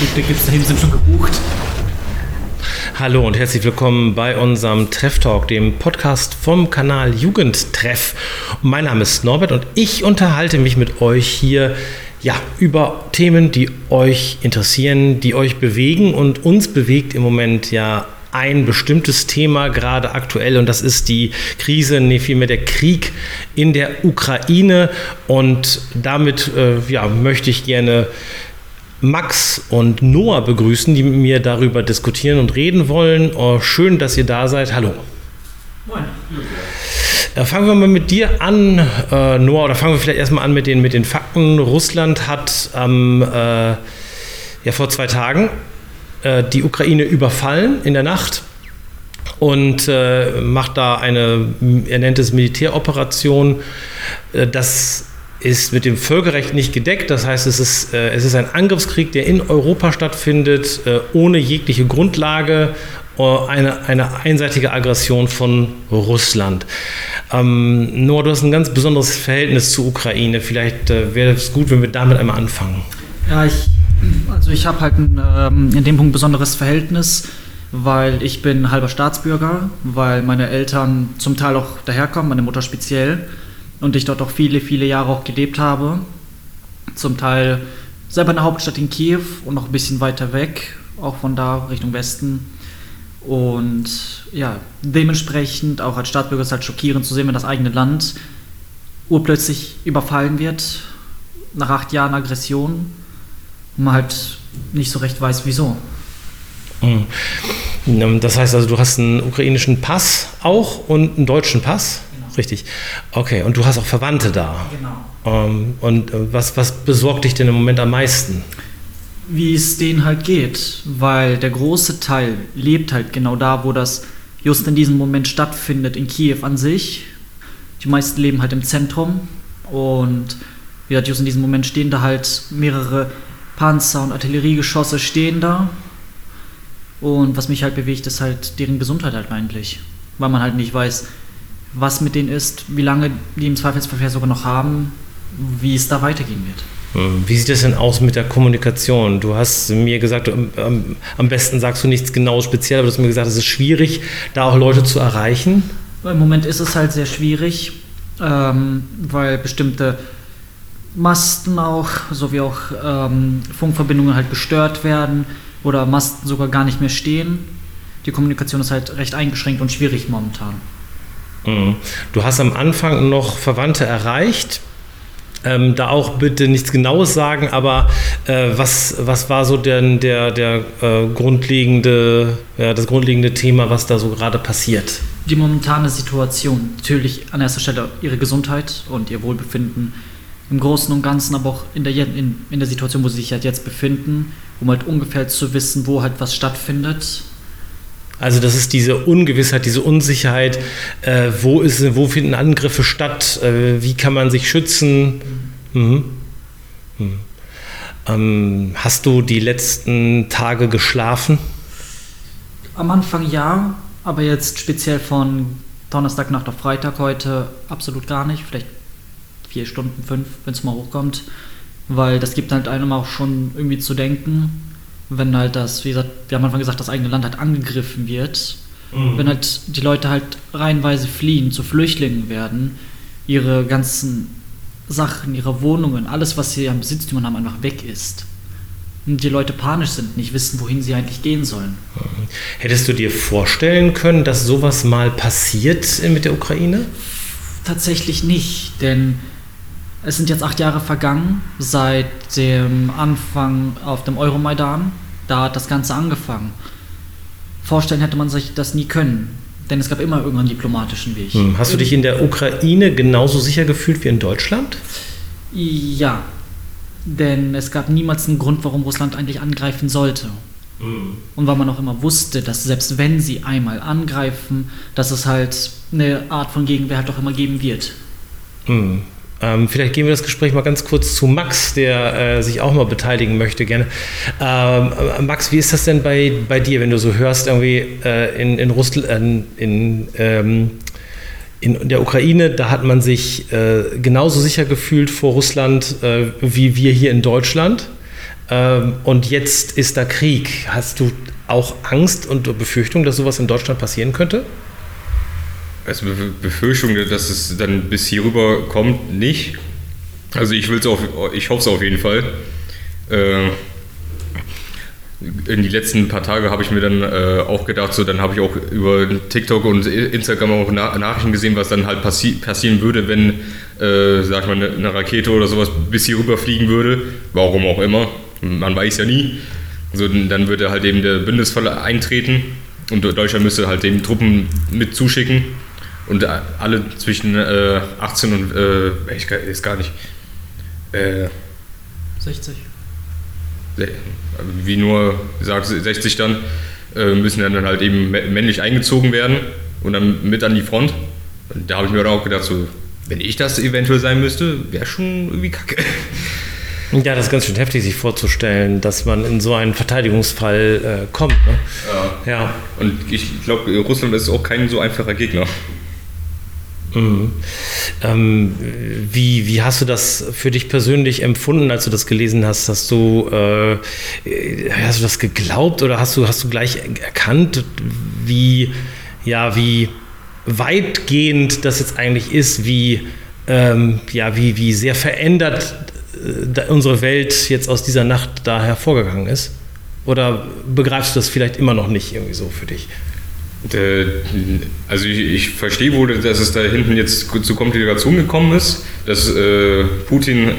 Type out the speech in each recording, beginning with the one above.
Die Tickets dahin sind schon gebucht. Hallo und herzlich willkommen bei unserem Treff Talk, dem Podcast vom Kanal Jugendtreff. Mein Name ist Norbert und ich unterhalte mich mit euch hier ja, über Themen, die euch interessieren, die euch bewegen und uns bewegt im Moment ja ein bestimmtes Thema gerade aktuell und das ist die Krise, nee, vielmehr der Krieg in der Ukraine und damit äh, ja, möchte ich gerne Max und Noah begrüßen, die mit mir darüber diskutieren und reden wollen. Oh, schön, dass ihr da seid. Hallo. Moin. Äh, fangen wir mal mit dir an, äh, Noah, oder fangen wir vielleicht erstmal an mit den, mit den Fakten. Russland hat ähm, äh, ja, vor zwei Tagen äh, die Ukraine überfallen in der Nacht und äh, macht da eine, er nennt es Militäroperation. Äh, das ist mit dem Völkerrecht nicht gedeckt. Das heißt, es ist, äh, es ist ein Angriffskrieg, der in Europa stattfindet, äh, ohne jegliche Grundlage, äh, eine, eine einseitige Aggression von Russland. Ähm, Noah, du hast ein ganz besonderes Verhältnis zur Ukraine. Vielleicht äh, wäre es gut, wenn wir damit einmal anfangen. Ja, ich, also ich habe halt ein, ähm, in dem Punkt ein besonderes Verhältnis, weil ich bin halber Staatsbürger, weil meine Eltern zum Teil auch daherkommen, meine Mutter speziell und ich dort auch viele, viele Jahre auch gelebt habe. Zum Teil selber in der Hauptstadt in Kiew und noch ein bisschen weiter weg, auch von da Richtung Westen. Und ja, dementsprechend auch als Staatsbürger ist es halt schockierend zu sehen, wenn das eigene Land urplötzlich überfallen wird, nach acht Jahren Aggression, und man halt nicht so recht weiß, wieso. Mhm. Das heißt also, du hast einen ukrainischen Pass auch und einen deutschen Pass? Richtig. Okay, und du hast auch Verwandte da. Genau. Ähm, und äh, was, was besorgt dich denn im Moment am meisten? Wie es denen halt geht, weil der große Teil lebt halt genau da, wo das just in diesem Moment stattfindet, in Kiew an sich. Die meisten leben halt im Zentrum und wie gesagt, just in diesem Moment stehen da halt mehrere Panzer und Artilleriegeschosse stehen da. Und was mich halt bewegt, ist halt deren Gesundheit halt eigentlich. Weil man halt nicht weiß, was mit denen ist, wie lange die im Zweifelsverkehr sogar noch haben, wie es da weitergehen wird. Hm, wie sieht es denn aus mit der Kommunikation? Du hast mir gesagt, am besten sagst du nichts genau speziell, aber du hast mir gesagt, es ist schwierig, da auch Leute zu erreichen. Im Moment ist es halt sehr schwierig, ähm, weil bestimmte Masten auch, sowie auch ähm, Funkverbindungen halt gestört werden oder Masten sogar gar nicht mehr stehen. Die Kommunikation ist halt recht eingeschränkt und schwierig momentan. Mhm. Du hast am Anfang noch Verwandte erreicht. Ähm, da auch bitte nichts Genaues sagen, aber äh, was, was war so der, der, der äh, grundlegende, ja, das grundlegende Thema, was da so gerade passiert? Die momentane Situation. Natürlich an erster Stelle ihre Gesundheit und ihr Wohlbefinden im Großen und Ganzen, aber auch in der, in, in der Situation, wo sie sich halt jetzt befinden, um halt ungefähr zu wissen, wo halt was stattfindet also das ist diese Ungewissheit, diese Unsicherheit, äh, wo, ist, wo finden Angriffe statt, äh, wie kann man sich schützen. Mhm. Mhm. Ähm, hast du die letzten Tage geschlafen? Am Anfang ja, aber jetzt speziell von Donnerstagnacht auf Freitag heute absolut gar nicht. Vielleicht vier Stunden, fünf, wenn es mal hochkommt. Weil das gibt halt einem auch schon irgendwie zu denken wenn halt das, wie gesagt, wir haben am Anfang gesagt, das eigene Land halt angegriffen wird, mhm. wenn halt die Leute halt reihenweise fliehen, zu Flüchtlingen werden, ihre ganzen Sachen, ihre Wohnungen, alles, was sie am Besitztümern haben, einfach weg ist. Und die Leute panisch sind, nicht wissen, wohin sie eigentlich gehen sollen. Hättest du dir vorstellen können, dass sowas mal passiert mit der Ukraine? Tatsächlich nicht, denn es sind jetzt acht Jahre vergangen seit dem Anfang auf dem Euromaidan. Da hat das Ganze angefangen. Vorstellen hätte man sich das nie können, denn es gab immer irgendeinen diplomatischen Weg. Hm. Hast du dich in der Ukraine genauso sicher gefühlt wie in Deutschland? Ja, denn es gab niemals einen Grund, warum Russland eigentlich angreifen sollte. Mhm. Und weil man auch immer wusste, dass selbst wenn sie einmal angreifen, dass es halt eine Art von Gegenwehr halt auch immer geben wird. Mhm. Ähm, vielleicht gehen wir das Gespräch mal ganz kurz zu Max, der äh, sich auch mal beteiligen möchte gerne. Ähm, äh, Max, wie ist das denn bei, bei dir, wenn du so hörst, irgendwie äh, in, in Russland, äh, in, ähm, in der Ukraine, da hat man sich äh, genauso sicher gefühlt vor Russland äh, wie wir hier in Deutschland. Ähm, und jetzt ist da Krieg. Hast du auch Angst und Befürchtung, dass sowas in Deutschland passieren könnte? Also Befürchtung, dass es dann bis hier rüber kommt, nicht. Also ich will's ich hoffe es auf jeden Fall. Äh, in die letzten paar Tage habe ich mir dann äh, auch gedacht, so dann habe ich auch über TikTok und Instagram auch Na Nachrichten gesehen, was dann halt passi passieren würde, wenn, äh, sag ich mal, eine, eine Rakete oder sowas bis hier rüber fliegen würde. Warum auch immer. Man weiß ja nie. So, dann würde halt eben der Bündnisfall eintreten und Deutschland müsste halt eben Truppen mit zuschicken und alle zwischen äh, 18 und, äh, ich weiß gar nicht, äh, 60. Wie nur sagt 60 dann, äh, müssen dann halt eben männlich eingezogen werden und dann mit an die Front. Und da habe ich mir dann auch gedacht, so, wenn ich das eventuell sein müsste, wäre schon irgendwie kacke. Ja, das ist ganz schön heftig, sich vorzustellen, dass man in so einen Verteidigungsfall äh, kommt. Ne? Ja. ja. Und ich glaube, Russland ist auch kein so einfacher Gegner. Mhm. Ähm, wie, wie hast du das für dich persönlich empfunden, als du das gelesen hast? Hast du, äh, hast du das geglaubt oder hast du, hast du gleich erkannt, wie, ja, wie weitgehend das jetzt eigentlich ist, wie, ähm, ja, wie, wie sehr verändert äh, unsere Welt jetzt aus dieser Nacht da hervorgegangen ist? Oder begreifst du das vielleicht immer noch nicht irgendwie so für dich? Also ich, ich, verstehe wohl, dass es da hinten jetzt zu Komplikationen gekommen ist, dass äh, Putin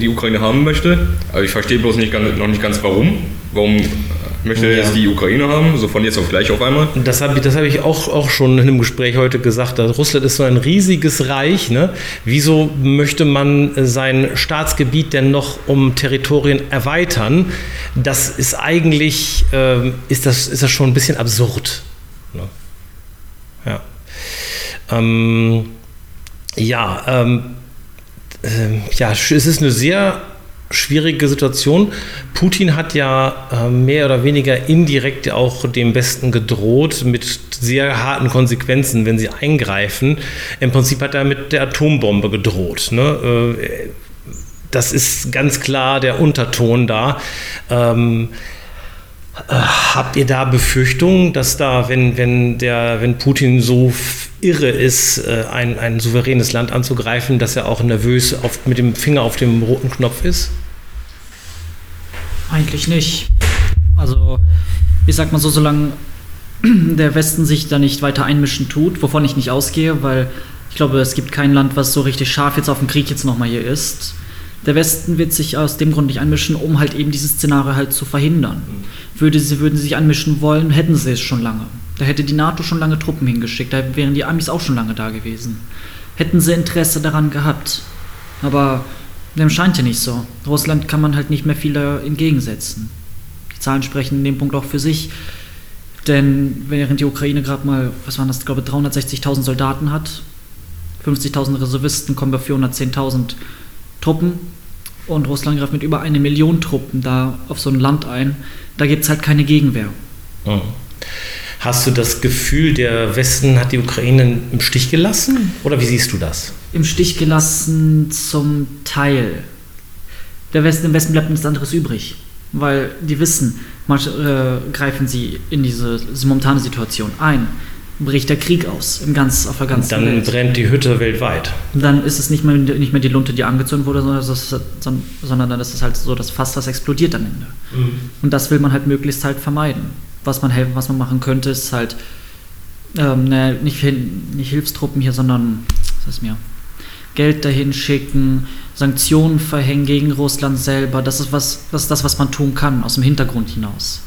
die Ukraine haben möchte. Aber ich verstehe bloß nicht, noch nicht ganz warum. Warum möchte er jetzt die Ukraine haben, so von jetzt auf gleich auf einmal? Das habe das hab ich auch, auch schon in einem Gespräch heute gesagt. Russland ist so ein riesiges Reich. Ne? Wieso möchte man sein Staatsgebiet denn noch um Territorien erweitern? Das ist eigentlich, äh, ist, das, ist das schon ein bisschen absurd. Ne? Ja. Ähm, ja, ähm, äh, ja, es ist eine sehr schwierige Situation. Putin hat ja äh, mehr oder weniger indirekt auch dem Westen gedroht mit sehr harten Konsequenzen, wenn sie eingreifen. Im Prinzip hat er mit der Atombombe gedroht. Ne? Äh, das ist ganz klar der Unterton da. Ähm, äh, habt ihr da Befürchtungen, dass da, wenn, wenn, der, wenn Putin so irre ist, äh, ein, ein souveränes Land anzugreifen, dass er auch nervös auf, mit dem Finger auf dem roten Knopf ist? Eigentlich nicht. Also, ich sag mal so, solange der Westen sich da nicht weiter einmischen tut, wovon ich nicht ausgehe, weil ich glaube, es gibt kein Land, was so richtig scharf jetzt auf den Krieg jetzt nochmal hier ist. Der Westen wird sich aus dem Grund nicht einmischen, um halt eben dieses Szenario halt zu verhindern. Würde sie, würden sie sich einmischen wollen, hätten sie es schon lange. Da hätte die NATO schon lange Truppen hingeschickt, da wären die Amis auch schon lange da gewesen. Hätten sie Interesse daran gehabt. Aber dem scheint ja nicht so. Russland kann man halt nicht mehr viel entgegensetzen. Die Zahlen sprechen in dem Punkt auch für sich. Denn während die Ukraine gerade mal, was waren das, ich glaube 360.000 Soldaten hat, 50.000 Reservisten kommen bei 410.000 Truppen und Russland greift mit über eine Million Truppen da auf so ein Land ein, da gibt es halt keine Gegenwehr. Mhm. Hast du das Gefühl, der Westen hat die Ukraine im Stich gelassen? Oder wie siehst du das? Im Stich gelassen zum Teil. Der Westen, Im Westen bleibt nichts anderes übrig. Weil die wissen, manche äh, greifen sie in diese, diese momentane Situation ein bricht der Krieg aus im ganz, auf der ganzen dann Welt. Dann brennt die Hütte weltweit. Dann ist es nicht mehr, nicht mehr die Lunte, die angezündet wurde, sondern, ist, sondern dann ist es halt so das Fass, das explodiert am Ende. Mhm. Und das will man halt möglichst halt vermeiden. Was man, was man machen könnte, ist halt ähm, ne, nicht, nicht Hilfstruppen hier, sondern was ist mir? Geld dahin schicken, Sanktionen verhängen gegen Russland selber. Das ist, was, das ist das, was man tun kann, aus dem Hintergrund hinaus.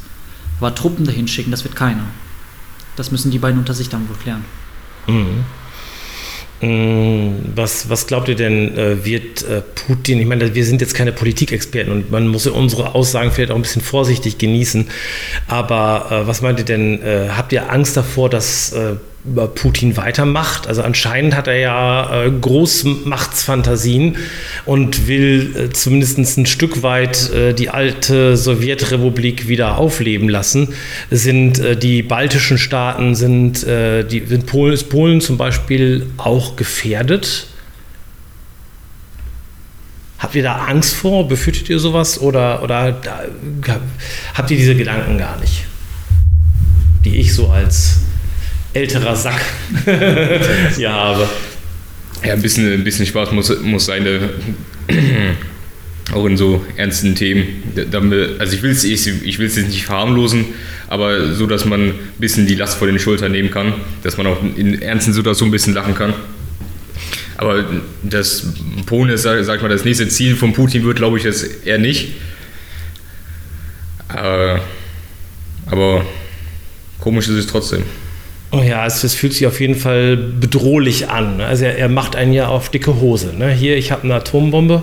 Aber Truppen dahin schicken, das wird keiner. Das müssen die beiden unter sich dann wohl klären. Mhm. Mm, was, was glaubt ihr denn, äh, wird äh, Putin, ich meine, wir sind jetzt keine Politikexperten und man muss unsere Aussagen vielleicht auch ein bisschen vorsichtig genießen, aber äh, was meint ihr denn, habt ihr Angst davor, dass Putin weitermacht. Also anscheinend hat er ja äh, Großmachtsfantasien und will äh, zumindest ein Stück weit äh, die alte Sowjetrepublik wieder aufleben lassen. Sind äh, die baltischen Staaten, sind, äh, die, sind Polen, ist Polen zum Beispiel auch gefährdet? Habt ihr da Angst vor? Befürchtet ihr sowas oder, oder da, habt ihr diese Gedanken gar nicht? Die ich so als älterer Sack hier habe. Ja, ein bisschen, ein bisschen Spaß muss, muss sein, auch in so ernsten Themen. Also ich will es ich, ich jetzt nicht verharmlosen, aber so, dass man ein bisschen die Last vor den Schultern nehmen kann, dass man auch in ernsten Situationen ein bisschen lachen kann. Aber das Polen ist, sag ich mal, das nächste Ziel von Putin wird, glaube ich, jetzt eher nicht. Aber, aber komisch ist es trotzdem. Oh ja, es, es, fühlt sich auf jeden Fall bedrohlich an. Also er, er macht einen ja auf dicke Hose. Ne? Hier, ich habe eine Atombombe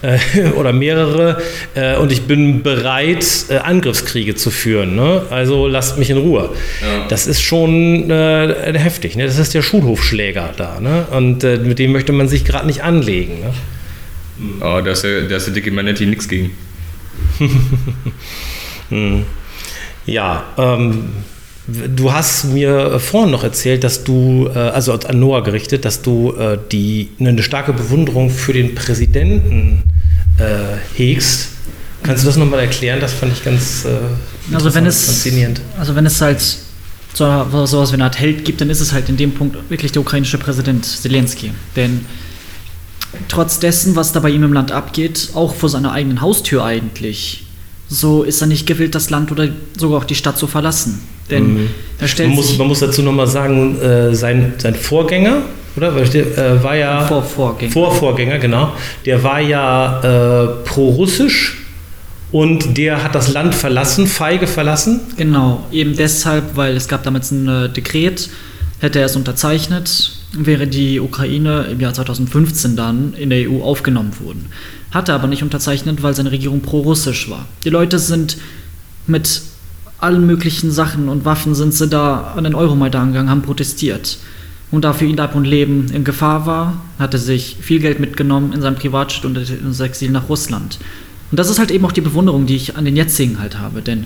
äh, oder mehrere äh, und ich bin bereit, äh, Angriffskriege zu führen. Ne? Also lasst mich in Ruhe. Ja. Das ist schon äh, heftig. Ne? Das ist der Schulhofschläger da. Ne? Und äh, mit dem möchte man sich gerade nicht anlegen. Ne? Oh, da ist der, ist der dicke Manetti nichts gegen. hm. Ja, ähm, Du hast mir vorhin noch erzählt, dass du, äh, also an Noah gerichtet, dass du äh, die, eine starke Bewunderung für den Präsidenten äh, hegst. Kannst du das nochmal erklären? Das fand ich ganz also wenn es, faszinierend. Also wenn es halt so, sowas wie eine Art Held gibt, dann ist es halt in dem Punkt wirklich der ukrainische Präsident Zelensky. Denn trotz dessen, was da bei ihm im Land abgeht, auch vor seiner eigenen Haustür eigentlich, so ist er nicht gewillt, das Land oder sogar auch die Stadt zu verlassen. Denn mhm. er stellt man, muss, man muss dazu nochmal sagen, äh, sein, sein Vorgänger, oder? Der, äh, war ja. Vorvorgänger. Vorvorgänger, genau. Der war ja äh, pro-russisch und der hat das Land verlassen, feige verlassen. Genau, eben deshalb, weil es gab damals ein äh, Dekret, hätte er es unterzeichnet, wäre die Ukraine im Jahr 2015 dann in der EU aufgenommen worden. Hatte aber nicht unterzeichnet, weil seine Regierung pro-russisch war. Die Leute sind mit allen möglichen Sachen und Waffen sind sie da an den Euromaidan gegangen, haben protestiert. Und da für ihn Leib und Leben in Gefahr war, hat er sich viel Geld mitgenommen in seinem Privatjet und ins Exil nach Russland. Und das ist halt eben auch die Bewunderung, die ich an den jetzigen halt habe, denn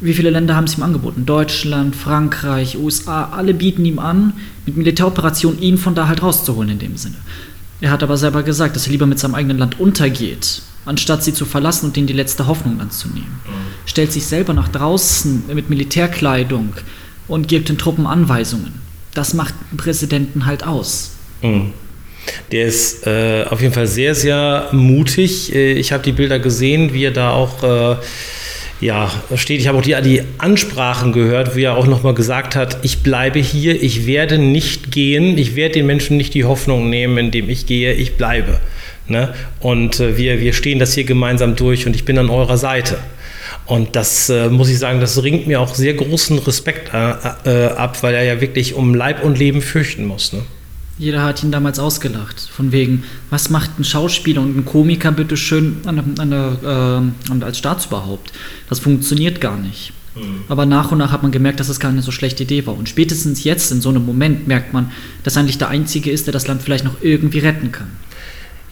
wie viele Länder haben es ihm angeboten? Deutschland, Frankreich, USA, alle bieten ihm an, mit Militäroperationen ihn von da halt rauszuholen in dem Sinne. Er hat aber selber gesagt, dass er lieber mit seinem eigenen Land untergeht, anstatt sie zu verlassen und ihnen die letzte Hoffnung anzunehmen. Mhm. Stellt sich selber nach draußen mit Militärkleidung und gibt den Truppen Anweisungen. Das macht einen Präsidenten halt aus. Mhm. Der ist äh, auf jeden Fall sehr, sehr mutig. Äh, ich habe die Bilder gesehen, wie er da auch äh, ja, steht. Ich habe auch die, die Ansprachen gehört, wie er auch nochmal gesagt hat, ich bleibe hier, ich werde nicht gehen, ich werde den Menschen nicht die Hoffnung nehmen, indem ich gehe, ich bleibe. Ne? Und äh, wir, wir stehen das hier gemeinsam durch und ich bin an eurer Seite. Und das äh, muss ich sagen, das ringt mir auch sehr großen Respekt äh, äh ab, weil er ja wirklich um Leib und Leben fürchten muss. Ne? Jeder hat ihn damals ausgelacht. Von wegen, was macht ein Schauspieler und ein Komiker bitte schön an, an, äh, als Staatsoberhaupt? Das funktioniert gar nicht. Mhm. Aber nach und nach hat man gemerkt, dass es das keine so schlechte Idee war. Und spätestens jetzt, in so einem Moment, merkt man, dass er eigentlich der Einzige ist, der das Land vielleicht noch irgendwie retten kann.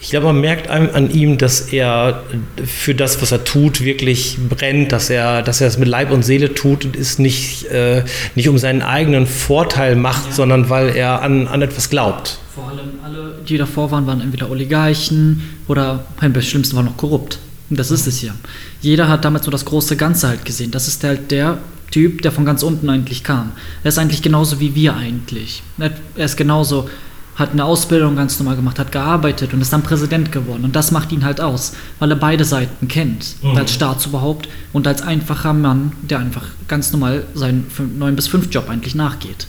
Ich glaube, man merkt an ihm, dass er für das, was er tut, wirklich brennt, dass er, dass er es mit Leib und Seele tut und es nicht, äh, nicht um seinen eigenen Vorteil macht, ja. sondern weil er an, an etwas glaubt. Vor allem alle, die davor waren, waren entweder Oligarchen oder beim schlimmsten war noch korrupt. Und das ist es hier. Jeder hat damals nur das große Ganze halt gesehen. Das ist halt der Typ, der von ganz unten eigentlich kam. Er ist eigentlich genauso wie wir eigentlich. Er ist genauso hat eine Ausbildung ganz normal gemacht, hat gearbeitet und ist dann Präsident geworden. Und das macht ihn halt aus, weil er beide Seiten kennt. Mhm. Als Staatsoberhaupt und als einfacher Mann, der einfach ganz normal seinen 9 bis 5 Job eigentlich nachgeht.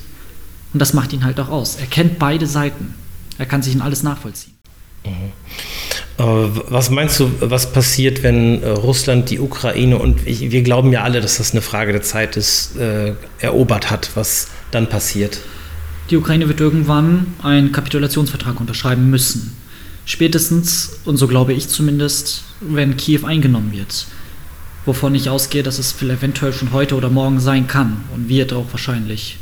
Und das macht ihn halt auch aus. Er kennt beide Seiten. Er kann sich in alles nachvollziehen. Mhm. Was meinst du, was passiert, wenn äh, Russland die Ukraine und wir glauben ja alle, dass das eine Frage der Zeit ist, äh, erobert hat? Was dann passiert? Die Ukraine wird irgendwann einen Kapitulationsvertrag unterschreiben müssen. Spätestens, und so glaube ich zumindest, wenn Kiew eingenommen wird. Wovon ich ausgehe, dass es eventuell schon heute oder morgen sein kann und wird auch wahrscheinlich.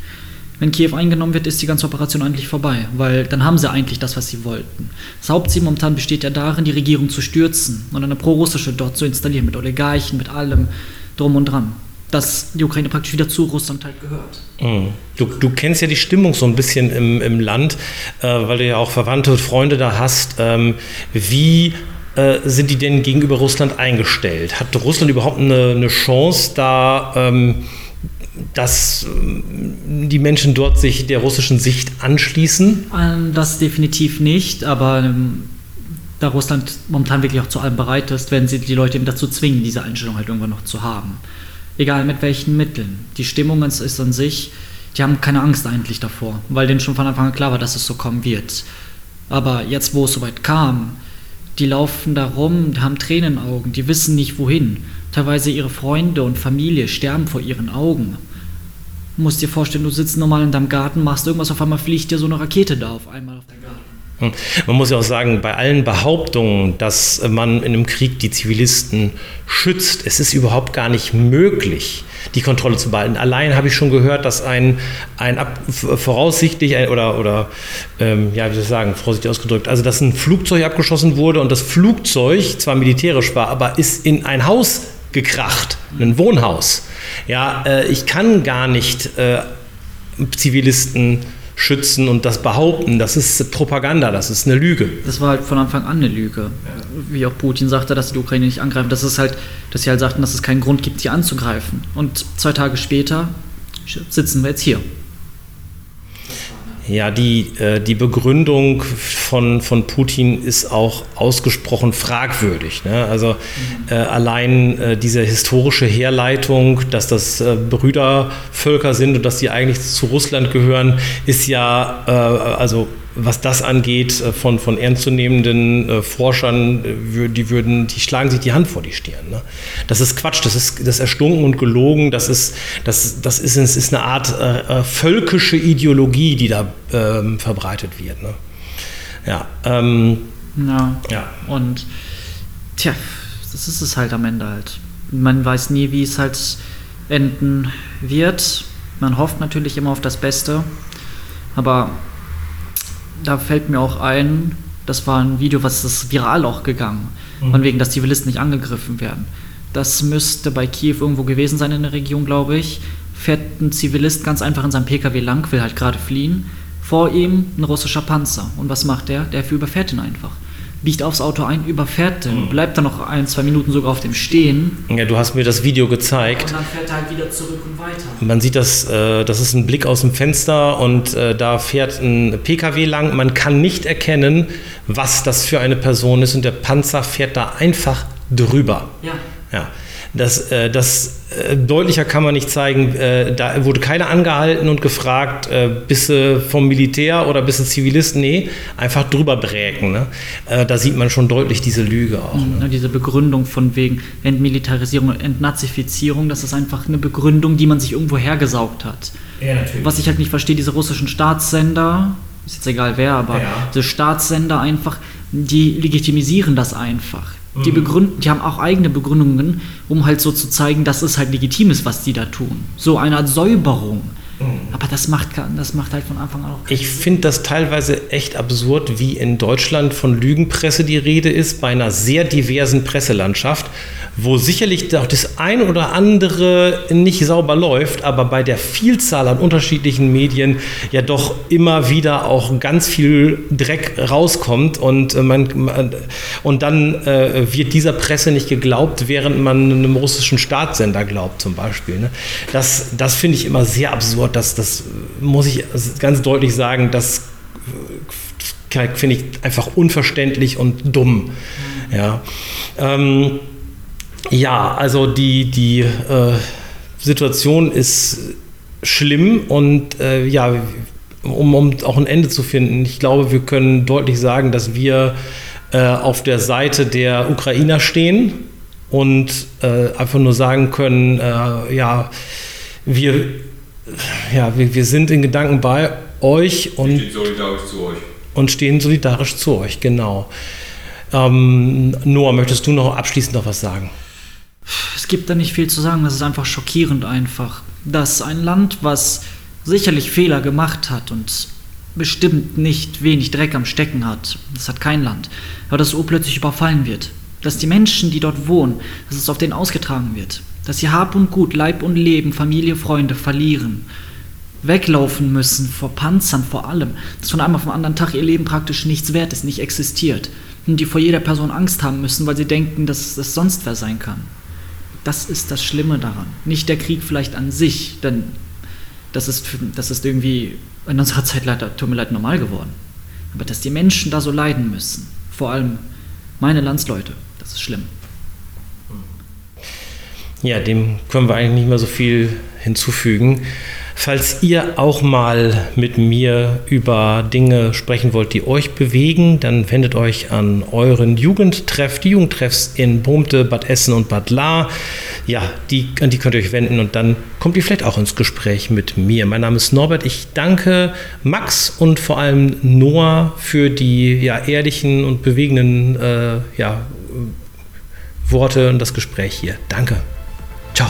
Wenn Kiew eingenommen wird, ist die ganze Operation eigentlich vorbei, weil dann haben sie eigentlich das, was sie wollten. Das Hauptziel momentan besteht ja darin, die Regierung zu stürzen und eine pro-russische dort zu installieren, mit Oligarchen, mit allem drum und dran. Dass die Ukraine praktisch wieder zu Russland halt gehört. Mhm. Du, du kennst ja die Stimmung so ein bisschen im, im Land, äh, weil du ja auch Verwandte und Freunde da hast. Ähm, wie äh, sind die denn gegenüber Russland eingestellt? Hat Russland überhaupt eine, eine Chance, da ähm, dass ähm, die Menschen dort sich der russischen Sicht anschließen? Ähm, das definitiv nicht, aber ähm, da Russland momentan wirklich auch zu allem bereit ist, werden sie die Leute eben dazu zwingen, diese Einstellung halt irgendwann noch zu haben. Egal mit welchen Mitteln. Die Stimmung ist an sich, die haben keine Angst eigentlich davor, weil denen schon von Anfang an klar war, dass es so kommen wird. Aber jetzt, wo es soweit kam, die laufen da rum, haben Tränen in den Augen, die wissen nicht wohin. Teilweise ihre Freunde und Familie sterben vor ihren Augen. Du musst dir vorstellen, du sitzt normal in deinem Garten, machst irgendwas, auf einmal fliegt dir so eine Rakete da auf einmal auf deinen Garten. Man muss ja auch sagen, bei allen Behauptungen, dass man in einem Krieg die Zivilisten schützt, es ist überhaupt gar nicht möglich, die Kontrolle zu behalten. Allein habe ich schon gehört, dass ein, ein ab, voraussichtlich ein, oder, oder ähm, ja, wie soll ich sagen, vorsichtig ausgedrückt, also dass ein Flugzeug abgeschossen wurde und das Flugzeug zwar militärisch war, aber ist in ein Haus gekracht, ein Wohnhaus. Ja, äh, ich kann gar nicht äh, Zivilisten schützen und das behaupten, das ist Propaganda, das ist eine Lüge. Das war halt von Anfang an eine Lüge. Wie auch Putin sagte, dass die Ukraine nicht angreifen. Das ist halt, dass sie halt sagten, dass es keinen Grund gibt, sie anzugreifen. Und zwei Tage später sitzen wir jetzt hier. Ja, die, äh, die Begründung von, von Putin ist auch ausgesprochen fragwürdig. Ne? Also äh, allein äh, diese historische Herleitung, dass das äh, Brüdervölker sind und dass die eigentlich zu Russland gehören, ist ja äh, also was das angeht, äh, von, von ernstzunehmenden äh, Forschern, äh, die würden, die schlagen sich die Hand vor die Stirn. Ne? Das ist Quatsch, das ist, das ist erstunken und gelogen, das ist, das, das ist, das ist eine Art äh, völkische Ideologie, die da ähm, verbreitet wird. Ne? Ja, ähm, ja. ja. Und tja, das ist es halt am Ende halt. Man weiß nie, wie es halt enden wird. Man hofft natürlich immer auf das Beste. Aber da fällt mir auch ein, das war ein Video, was ist viral auch gegangen, mhm. von wegen, dass Zivilisten nicht angegriffen werden. Das müsste bei Kiew irgendwo gewesen sein in der Region, glaube ich. Fährt ein Zivilist ganz einfach in seinem PKW lang, will halt gerade fliehen. Vor ihm ein russischer Panzer. Und was macht der? Der überfährt ihn einfach biegt aufs Auto ein, überfährt den, mhm. bleibt dann noch ein, zwei Minuten sogar auf dem stehen. Ja, du hast mir das Video gezeigt. Und dann fährt er halt wieder zurück und weiter. Man sieht das, äh, das ist ein Blick aus dem Fenster und äh, da fährt ein PKW lang. Man kann nicht erkennen, was das für eine Person ist und der Panzer fährt da einfach drüber. Ja. Ja. Das, äh, das äh, deutlicher kann man nicht zeigen. Äh, da wurde keiner angehalten und gefragt, äh, bist du vom Militär oder bist du Zivilist? Nee, einfach drüber bräken. Ne? Äh, da sieht man schon deutlich diese Lüge auch. Ne? Mhm, diese Begründung von wegen Entmilitarisierung und Entnazifizierung, das ist einfach eine Begründung, die man sich irgendwo hergesaugt hat. Ja. Was ich halt nicht verstehe, diese russischen Staatssender, ist jetzt egal wer, aber ja. diese Staatssender einfach, die legitimisieren das einfach. Die, mhm. begründen, die haben auch eigene Begründungen, um halt so zu zeigen, dass es halt legitim ist, was die da tun. So eine Art Säuberung. Mhm. Aber das macht, das macht halt von Anfang an auch. Ich finde das teilweise echt absurd, wie in Deutschland von Lügenpresse die Rede ist, bei einer sehr diversen Presselandschaft wo sicherlich auch das ein oder andere nicht sauber läuft, aber bei der Vielzahl an unterschiedlichen Medien ja doch immer wieder auch ganz viel Dreck rauskommt und, äh, man, und dann äh, wird dieser Presse nicht geglaubt, während man einem russischen Staatssender glaubt zum Beispiel. Ne? Das, das finde ich immer sehr absurd, das, das muss ich ganz deutlich sagen, das äh, finde ich einfach unverständlich und dumm. Ja. Ähm, ja, also die, die äh, Situation ist schlimm und äh, ja, um, um auch ein Ende zu finden, ich glaube, wir können deutlich sagen, dass wir äh, auf der Seite der Ukrainer stehen und äh, einfach nur sagen können, äh, ja, wir, ja wir, wir sind in Gedanken bei euch und, stehen solidarisch zu euch. und stehen solidarisch zu euch, genau. Ähm, Noah, möchtest du noch abschließend noch was sagen? Es gibt da nicht viel zu sagen, das ist einfach schockierend einfach, dass ein Land, was sicherlich Fehler gemacht hat und bestimmt nicht wenig Dreck am Stecken hat, das hat kein Land, aber dass so plötzlich überfallen wird, dass die Menschen, die dort wohnen, dass es auf denen ausgetragen wird. dass sie Hab und Gut, Leib und Leben, Familie, Freunde verlieren, weglaufen müssen vor Panzern, vor allem, dass von einem auf den anderen Tag ihr Leben praktisch nichts wert ist, nicht existiert. Und die vor jeder Person Angst haben müssen, weil sie denken, dass es sonst wer sein kann. Das ist das Schlimme daran. Nicht der Krieg vielleicht an sich, denn das ist, das ist irgendwie in unserer Zeit leider, tut mir leid, normal geworden. Aber dass die Menschen da so leiden müssen, vor allem meine Landsleute, das ist schlimm. Ja, dem können wir eigentlich nicht mehr so viel hinzufügen. Falls ihr auch mal mit mir über Dinge sprechen wollt, die euch bewegen, dann wendet euch an euren Jugendtreff, die Jugendtreffs in Brumte, Bad Essen und Bad Lahr. Ja, die, an die könnt ihr euch wenden und dann kommt ihr vielleicht auch ins Gespräch mit mir. Mein Name ist Norbert. Ich danke Max und vor allem Noah für die ja, ehrlichen und bewegenden äh, ja, Worte und das Gespräch hier. Danke. Ciao.